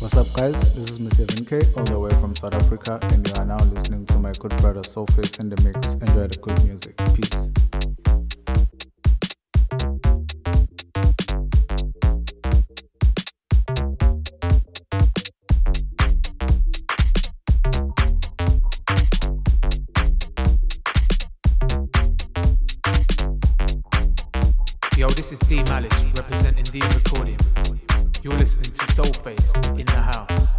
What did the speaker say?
What's up, guys? This is Mr. Vinke, all the way from South Africa, and you are now listening to my good brother Soulface in the mix. Enjoy the good music. Peace. Yo, this is D Malice representing D Recordings. You're listening to Soulface in the house.